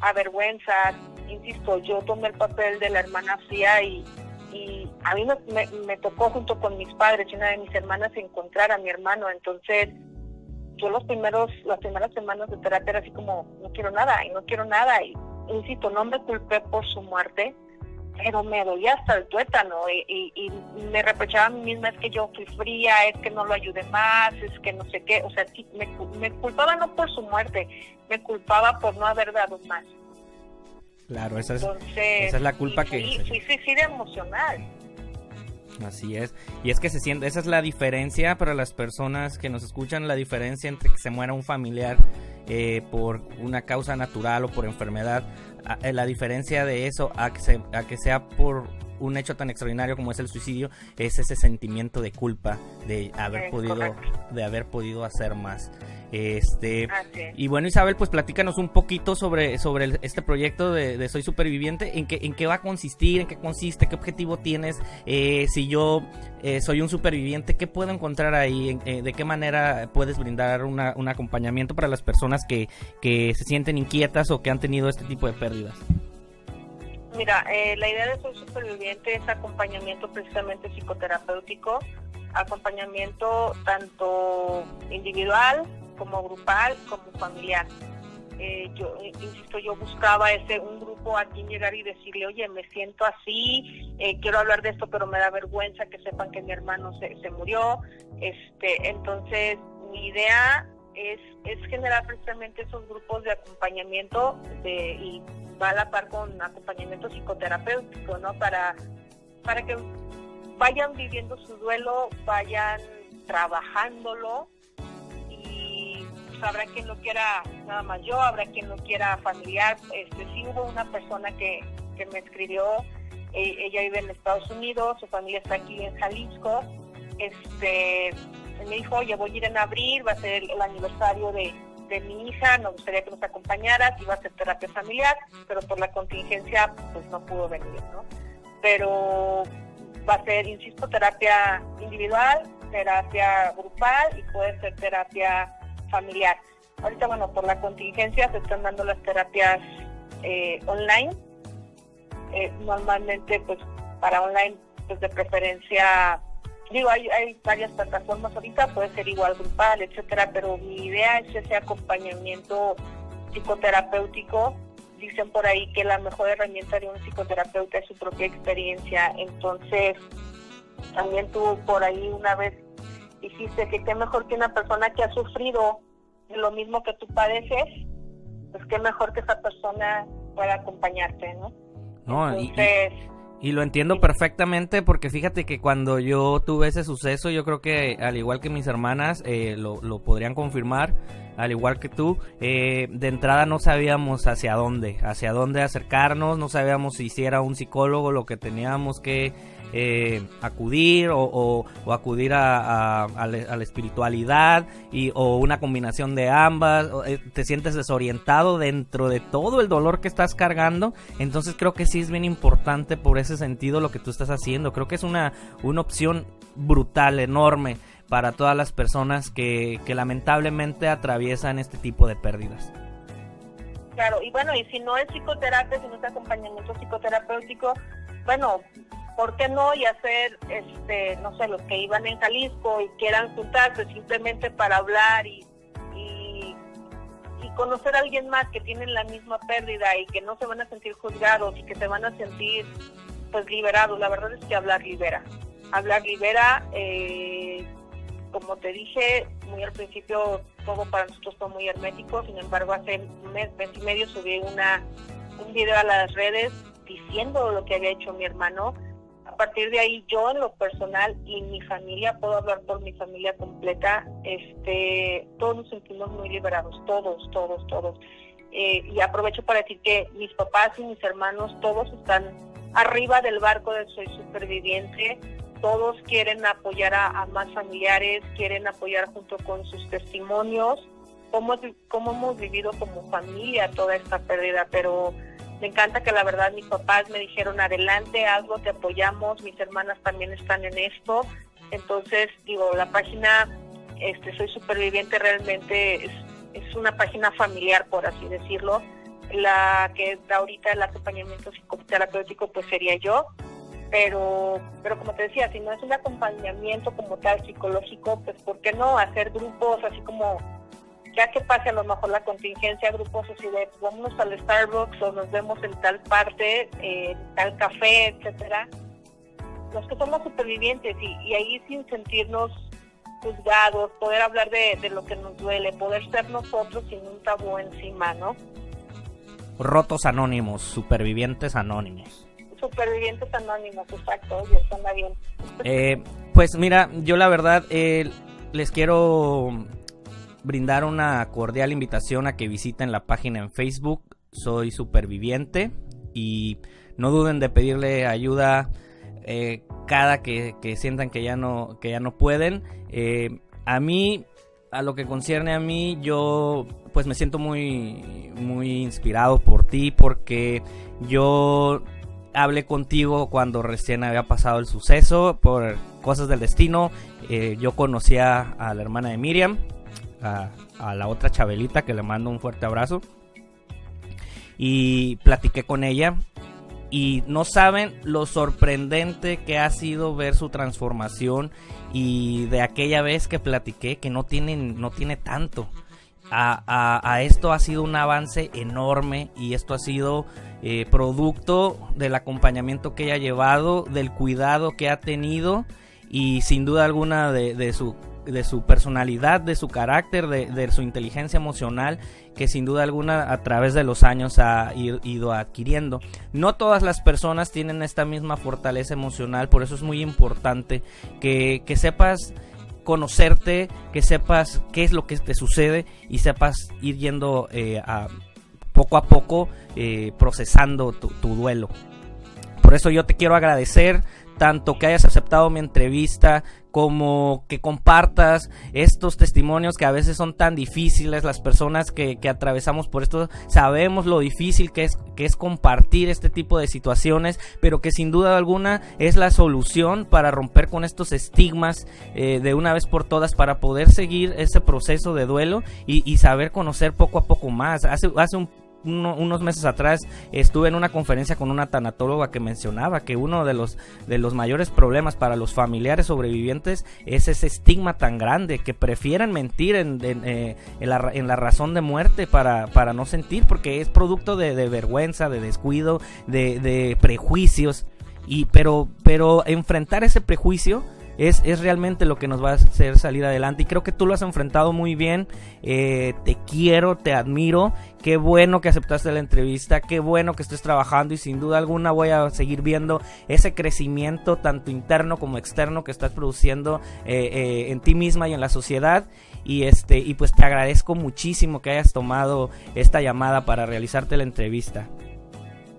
a vergüenzas, insisto, yo tomé el papel de la hermana fría y, y a mí me, me, tocó junto con mis padres y una de mis hermanas encontrar a mi hermano, entonces yo los primeros, las primeras semanas de terapia era así como, no quiero nada y no quiero nada y insisto, no me culpé por su muerte, pero me dolía hasta el tuétano y, y, y, me reprochaba a mí misma, es que yo fui fría, es que no lo ayudé más, es que no sé qué, o sea, me, me culpaba no por su muerte, me culpaba por no haber dado más. Claro, esa es, Entonces, esa es la culpa fui, que... Fui suicidio emocional. Así es. Y es que se siente, esa es la diferencia para las personas que nos escuchan, la diferencia entre que se muera un familiar eh, por una causa natural o por enfermedad, a, la diferencia de eso a que, se, a que sea por un hecho tan extraordinario como es el suicidio, es ese sentimiento de culpa de haber podido, correcto. de haber podido hacer más. Este y bueno Isabel, pues platícanos un poquito sobre, sobre el, este proyecto de, de, Soy Superviviente, en qué, en qué va a consistir, en qué consiste, qué objetivo tienes, eh, si yo eh, soy un superviviente, qué puedo encontrar ahí, eh, de qué manera puedes brindar una, un acompañamiento para las personas que, que se sienten inquietas o que han tenido este tipo de pérdidas. Mira, eh, la idea de Soy Superviviente es acompañamiento precisamente psicoterapéutico, acompañamiento tanto individual como grupal como familiar. Eh, yo insisto, yo buscaba ese un grupo a quien llegar y decirle, oye, me siento así, eh, quiero hablar de esto, pero me da vergüenza que sepan que mi hermano se, se murió. Este, entonces, mi idea es, es generar precisamente esos grupos de acompañamiento de, y va a la par con acompañamiento psicoterapéutico, ¿no? Para, para que vayan viviendo su duelo, vayan trabajándolo y pues, habrá quien lo quiera nada más yo, habrá quien lo quiera familiar. Este, sí hubo una persona que, que me escribió, eh, ella vive en Estados Unidos, su familia está aquí en Jalisco, este, me dijo, oye, voy a ir en abril, va a ser el aniversario de, de mi hija, nos gustaría que nos acompañaras, iba a hacer terapia familiar, pero por la contingencia pues no pudo venir, ¿no? Pero va a ser, insisto, terapia individual, terapia grupal y puede ser terapia familiar. Ahorita, bueno, por la contingencia se están dando las terapias eh, online. Eh, normalmente, pues, para online, pues de preferencia, digo, hay, hay varias plataformas ahorita, puede ser igual grupal, etcétera, pero mi idea es ese acompañamiento psicoterapéutico dicen por ahí que la mejor herramienta de un psicoterapeuta es su propia experiencia. Entonces, también tú por ahí una vez dijiste que qué mejor que una persona que ha sufrido lo mismo que tú padeces, pues qué mejor que esa persona pueda acompañarte, ¿no? No, y, lo entiendo perfectamente porque fíjate que cuando yo tuve ese suceso, yo creo que al igual que mis hermanas eh, lo, lo, podrían confirmar, al igual que tú, eh, de entrada no sabíamos hacia dónde, hacia dónde acercarnos, no sabíamos si era un psicólogo lo que teníamos que eh, acudir o, acudir a, la, espiritualidad y, o una combinación de ambas, eh, te sientes desorientado dentro de todo el dolor que estás cargando, entonces creo que sí es bien importante por ese sentido lo que tú estás haciendo, creo que es una, una opción brutal, enorme para todas las personas que, que lamentablemente atraviesan este tipo de pérdidas. Claro, y bueno, y si no es psicoterapia, si no es acompañamiento psicoterapéutico, bueno, ¿por qué no? Y hacer, este, no sé, los que iban en Jalisco y quieran juntarse simplemente para hablar y, y, conocer a alguien más que tienen la misma pérdida y que no se van a sentir juzgados y que se van a sentir pues liberados. La verdad es que hablar libera. Hablar libera, eh, como te dije, muy al principio todo para nosotros fue muy hermético, sin embargo hace un mes, mes y medio subí una, un video a las redes diciendo lo que había hecho mi hermano partir de ahí yo en lo personal y mi familia, puedo hablar por mi familia completa, este, todos nos sentimos muy liberados, todos, todos, todos. Eh, y aprovecho para decir que mis papás y mis hermanos todos están arriba del barco de Soy Superviviente, todos quieren apoyar a, más familiares, quieren apoyar junto con sus testimonios, cómo, cómo hemos vivido como familia toda esta pérdida, pero me encanta que la verdad mis papás me dijeron adelante, algo te apoyamos, mis hermanas también están en esto. Entonces, digo, la página este, Soy Superviviente realmente es, es una página familiar, por así decirlo. La que da ahorita el acompañamiento psicoterapéutico, pues sería yo. Pero, pero como te decía, si no es un acompañamiento como tal psicológico, pues ¿por qué no hacer grupos así como ya que pase a lo mejor la contingencia, grupos así de vámonos al Starbucks o nos vemos en tal parte, en tal café, etcétera, los que somos supervivientes y, ahí sin sentirnos juzgados, poder hablar de, de, lo que nos duele, poder ser nosotros sin un tabú encima, ¿no? Rotos anónimos, supervivientes anónimos. Supervivientes anónimos, exacto, ya suena bien. Eh, pues mira, yo la verdad eh, les quiero brindar una cordial invitación a que visiten la página en Facebook Soy Superviviente y no duden de pedirle ayuda eh, cada que, sientan que ya no, que ya no pueden. Eh, a mí, a lo que concierne a mí, yo pues me siento muy, muy inspirado por ti porque yo hablé contigo cuando recién había pasado el suceso por cosas del destino. Eh, yo conocía a la hermana de Miriam a, la otra Chabelita que le mando un fuerte abrazo. Y platiqué con ella y no saben lo sorprendente que ha sido ver su transformación y de aquella vez que platiqué que no tiene, no tiene tanto. A, esto ha sido un avance enorme y esto ha sido eh, producto del acompañamiento que ella ha llevado, del cuidado que ha tenido y sin duda alguna de su de su personalidad, de su carácter, de, su inteligencia emocional, que sin duda alguna a través de los años ha ido adquiriendo. No todas las personas tienen esta misma fortaleza emocional, por eso es muy importante que, sepas conocerte, que sepas qué es lo que te sucede y sepas ir yendo eh, a, poco a poco eh, procesando tu duelo. Por eso yo te quiero agradecer tanto que hayas aceptado mi entrevista como que compartas estos testimonios que a veces son tan difíciles, las personas que, atravesamos por esto sabemos lo difícil que es, que es compartir este tipo de situaciones, pero que sin duda alguna es la solución para romper con estos estigmas eh, de una vez por todas, para poder seguir ese proceso de duelo y, y saber conocer poco a poco más. Hace, hace un unos meses atrás estuve en una conferencia con una tanatóloga que mencionaba que uno de los, de los mayores problemas para los familiares sobrevivientes es ese estigma tan grande que prefieren mentir en, eh, en, la, en la, razón de muerte para, para, no sentir porque es producto de, vergüenza, de descuido, de, de prejuicios. Y, pero, pero enfrentar ese prejuicio es, es, realmente lo que nos va a hacer salir adelante. Y creo que tú lo has enfrentado muy bien. Eh, te quiero, te admiro. Qué bueno que aceptaste la entrevista. Qué bueno que estés trabajando. Y sin duda alguna voy a seguir viendo ese crecimiento, tanto interno como externo, que estás produciendo eh, eh, en ti misma y en la sociedad. Y, este, y pues te agradezco muchísimo que hayas tomado esta llamada para realizarte la entrevista.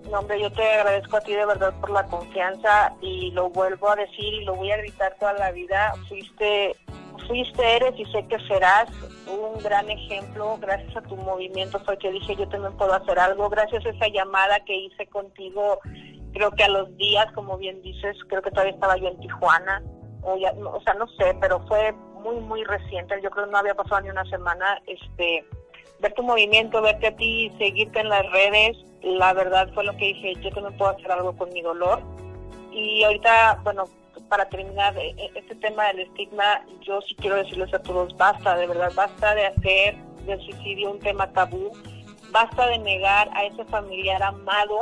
No, hombre, yo te agradezco a ti de verdad por la confianza y lo vuelvo a decir y lo voy a gritar toda la vida. Fuiste, fuiste, eres y sé que serás un gran ejemplo. Gracias a tu movimiento fue que dije yo también puedo hacer algo. Gracias a esa llamada que hice contigo, creo que a los días, como bien dices, creo que todavía estaba yo en Tijuana. O, ya, o sea, no sé, pero fue muy, muy reciente. Yo creo que no había pasado ni una semana. Este, ver tu movimiento, verte a ti, seguirte en las redes, la verdad fue lo que dije, yo también puedo hacer algo con mi dolor. Y ahorita, bueno, para terminar eh, eh, este tema del estigma, yo sí quiero decirles a todos, basta, de verdad, basta de hacer del suicidio un tema tabú, basta de negar a ese familiar amado,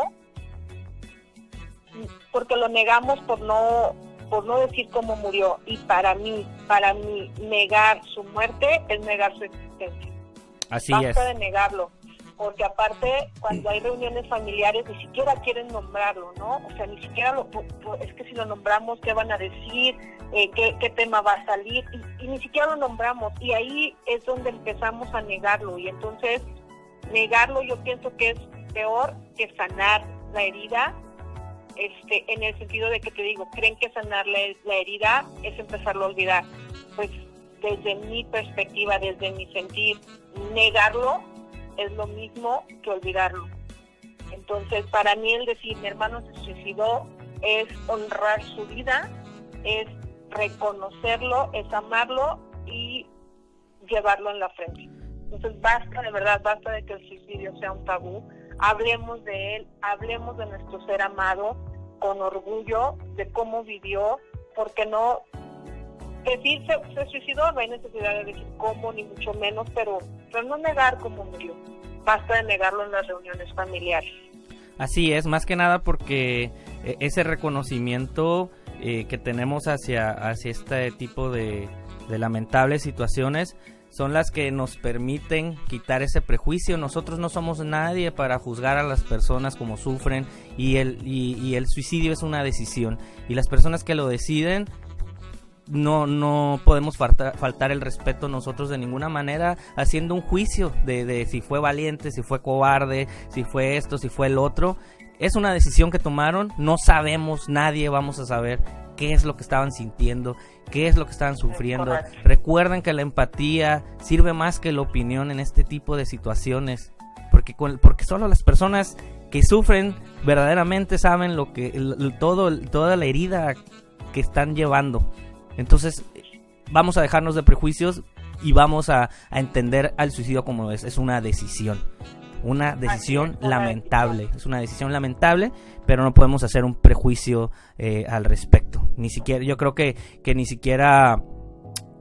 porque lo negamos por no por no decir cómo murió y para mí, para mí negar su muerte es negar su existencia. Así basta de negarlo porque aparte cuando hay reuniones familiares ni siquiera quieren nombrarlo, ¿no? O sea, ni siquiera lo, es que si lo nombramos, ¿qué van a decir? Eh, ¿qué, tema va a salir? Y, ni siquiera lo nombramos y ahí es donde empezamos a negarlo y entonces negarlo yo pienso que es peor que sanar la herida, este, en el sentido de que te digo, creen que sanar la, la herida es empezarlo a olvidar. Pues desde mi perspectiva, desde mi sentir, negarlo es lo mismo que olvidarlo. Entonces, para mí el decir mi hermano se suicidó es honrar su vida, es reconocerlo, es amarlo y llevarlo en la frente. Entonces, basta, de verdad, basta de que el suicidio sea un tabú. Hablemos de él, hablemos de nuestro ser amado con orgullo, de cómo vivió, porque no decir se, se, suicidó, no hay necesidad de decir cómo, ni mucho menos, pero, pero no negar cómo murió. Basta de negarlo en las reuniones familiares. Así es, más que nada porque eh, ese reconocimiento eh, que tenemos hacia, hacia este tipo de, lamentables situaciones son las que nos permiten quitar ese prejuicio. Nosotros no somos nadie para juzgar a las personas como sufren y el, y el suicidio es una decisión. Y las personas que lo deciden no, no podemos faltar el respeto nosotros de ninguna manera haciendo un juicio de, de, si fue valiente, si fue cobarde, si fue esto, si fue el otro. Es una decisión que tomaron, no sabemos, nadie vamos a saber qué es lo que estaban sintiendo, qué es lo que estaban sufriendo. Recuerden que la empatía sirve más que la opinión en este tipo de situaciones, porque, porque solo las personas que sufren verdaderamente saben lo que todo toda la herida que están llevando. Entonces, vamos a dejarnos de prejuicios y vamos a, entender al suicidio como es, es una decisión. Una decisión lamentable, es una decisión lamentable, pero no podemos hacer un prejuicio eh, al respecto. Ni siquiera, yo creo que, que ni siquiera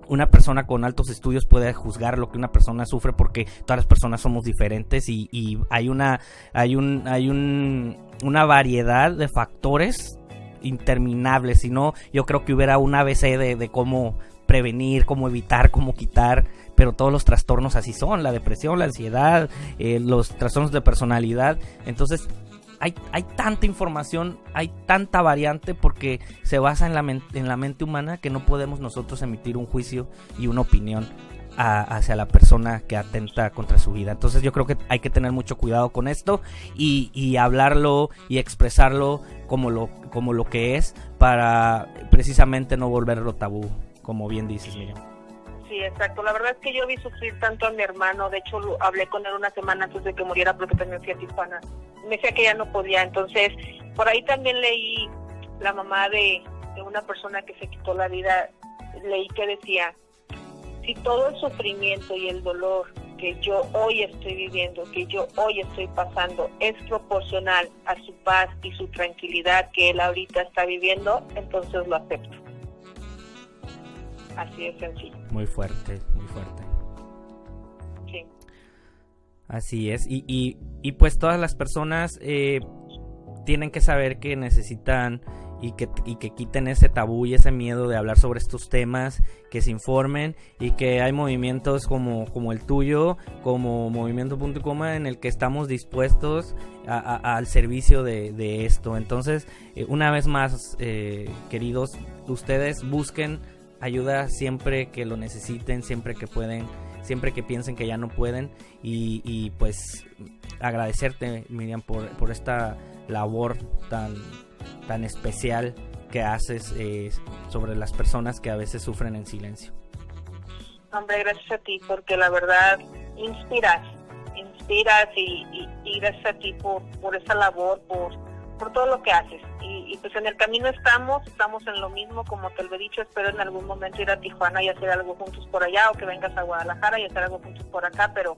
una persona con altos estudios puede juzgar lo que una persona sufre porque todas las personas somos diferentes y, y hay una hay un hay un, una variedad de factores interminable, sino yo creo que hubiera un ABC de, cómo prevenir, cómo evitar, cómo quitar, pero todos los trastornos así son, la depresión, la ansiedad, eh, los trastornos de personalidad, entonces hay, hay, tanta información, hay tanta variante porque se basa en la, en la mente humana que no podemos nosotros emitir un juicio y una opinión hacia la persona que atenta contra su vida. Entonces yo creo que hay que tener mucho cuidado con esto y, y hablarlo y expresarlo como lo, como lo que es para precisamente no volverlo tabú, como bien dices, Miriam. Sí, exacto. La verdad es que yo vi sufrir tanto a mi hermano. De hecho, hablé con él una semana antes de que muriera porque también fui a Tijuana. Me decía que ya no podía. Entonces, por ahí también leí la mamá de una persona que se quitó la vida. Leí que decía, si todo el sufrimiento y el dolor que yo hoy estoy viviendo, que yo hoy estoy pasando, es proporcional a su paz y su tranquilidad que él ahorita está viviendo, entonces lo acepto. Así es sencillo. Muy fuerte, muy fuerte. Sí. Así es. Y, y, y pues todas las personas eh, tienen que saber que necesitan y que, y que quiten ese tabú y ese miedo de hablar sobre estos temas, que se informen y que hay movimientos como, como el tuyo, como Movimiento en el que estamos dispuestos al servicio de, esto. Entonces, eh, una vez más, eh, queridos, ustedes busquen ayuda siempre que lo necesiten, siempre que pueden, siempre que piensen que ya no pueden y, y pues agradecerte, Miriam, por, por esta labor tan tan especial que haces eh, sobre las personas que a veces sufren en silencio. Hombre, gracias a ti, porque la verdad inspiras, inspiras y, gracias a ti por, esa labor, por, por todo lo que haces. Y, pues en el camino estamos, estamos en lo mismo, como te lo he dicho, espero en algún momento ir a Tijuana y hacer algo juntos por allá, o que vengas a Guadalajara y hacer algo juntos por acá, pero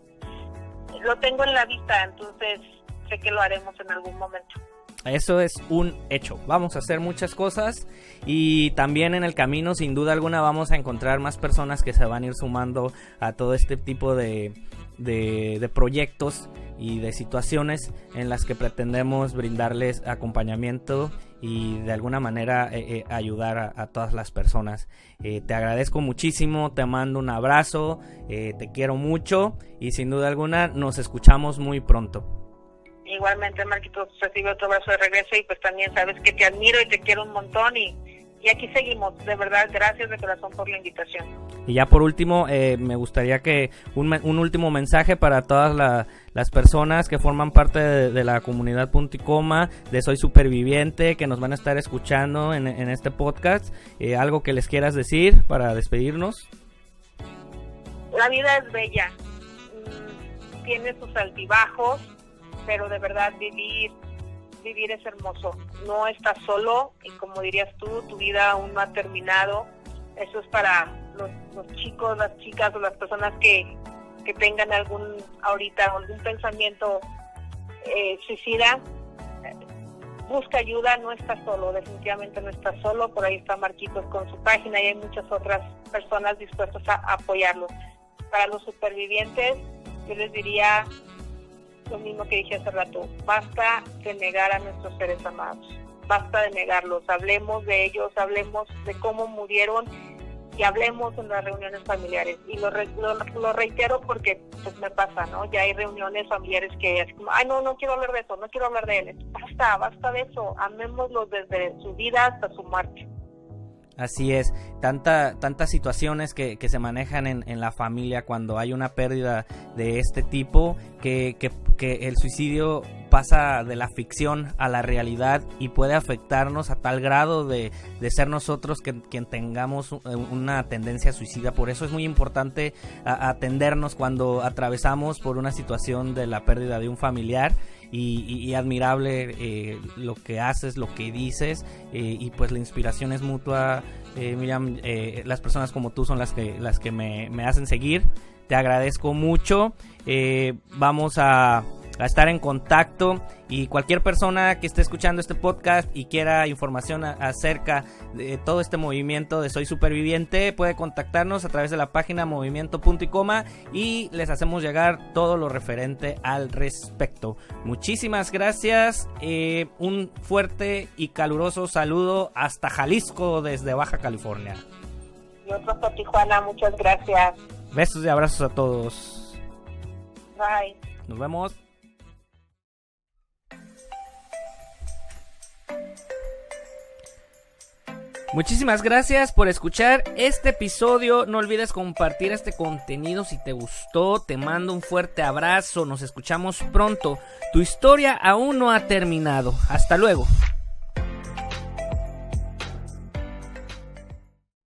lo tengo en la vista, entonces sé que lo haremos en algún momento. Eso es un hecho. Vamos a hacer muchas cosas y también en el camino, sin duda alguna, vamos a encontrar más personas que se van a ir sumando a todo este tipo de, de, proyectos y de situaciones en las que pretendemos brindarles acompañamiento y de alguna manera eh, eh, ayudar a, todas las personas. Eh, te agradezco muchísimo, te mando un abrazo, te quiero mucho y sin duda alguna nos escuchamos muy pronto. Igualmente, Marquitos, recibe otro abrazo de regreso y pues también sabes que te admiro y te quiero un montón y, y aquí seguimos. De verdad, gracias de corazón por la invitación. Y ya por último, eh, me gustaría que un, un, último mensaje para todas las personas que forman parte de, la comunidad Punto y Coma, de Soy Superviviente, que nos van a estar escuchando en, en este podcast. Eh, algo que les quieras decir para despedirnos. La vida es bella, mm, tiene sus altibajos, pero de verdad vivir vivir es hermoso. No estás solo y como dirías tú, tu vida aún no ha terminado. Eso es para los, chicos, las chicas o las personas que, que tengan algún ahorita algún pensamiento eh, suicida. Busca ayuda, no estás solo, definitivamente no estás solo. Por ahí está Marquitos con su página y hay muchas otras personas dispuestas a apoyarlos. Para los supervivientes, yo les diría lo mismo que dije hace rato, basta de negar a nuestros seres amados, basta de negarlos, hablemos de ellos, hablemos de cómo murieron y hablemos en las reuniones familiares. Y lo, lo, reitero porque pues me pasa, ¿no? Ya hay reuniones familiares que ay, no, no quiero hablar de eso, no quiero hablar de él. Basta, basta de eso, amémoslo desde su vida hasta su muerte. Así es, Tanta, tantas situaciones que, que se manejan en, en, la familia cuando hay una pérdida de este tipo, que, que, que, el suicidio pasa de la ficción a la realidad y puede afectarnos a tal grado de, de ser nosotros que, quien tengamos una tendencia suicida. Por eso es muy importante atendernos cuando atravesamos por una situación de la pérdida de un familiar y, admirable eh, lo que haces, lo que dices eh, y pues la inspiración es mutua. Eh, Miriam, eh, las personas como tú son las que, las que me, me hacen seguir. Te agradezco mucho. vamos a a estar en contacto y cualquier persona que esté escuchando este podcast y quiera información acerca de todo este movimiento de Soy Superviviente puede contactarnos a través de la página movimiento punto y coma y les hacemos llegar todo lo referente al respecto. Muchísimas gracias, eh, un fuerte y caluroso saludo hasta Jalisco desde Baja California. Y otro Tijuana, muchas gracias. Besos y abrazos a todos. Bye. Nos vemos. Muchísimas gracias por escuchar este episodio. No olvides compartir este contenido si te gustó. Te mando un fuerte abrazo. Nos escuchamos pronto. Tu historia aún no ha terminado. Hasta luego.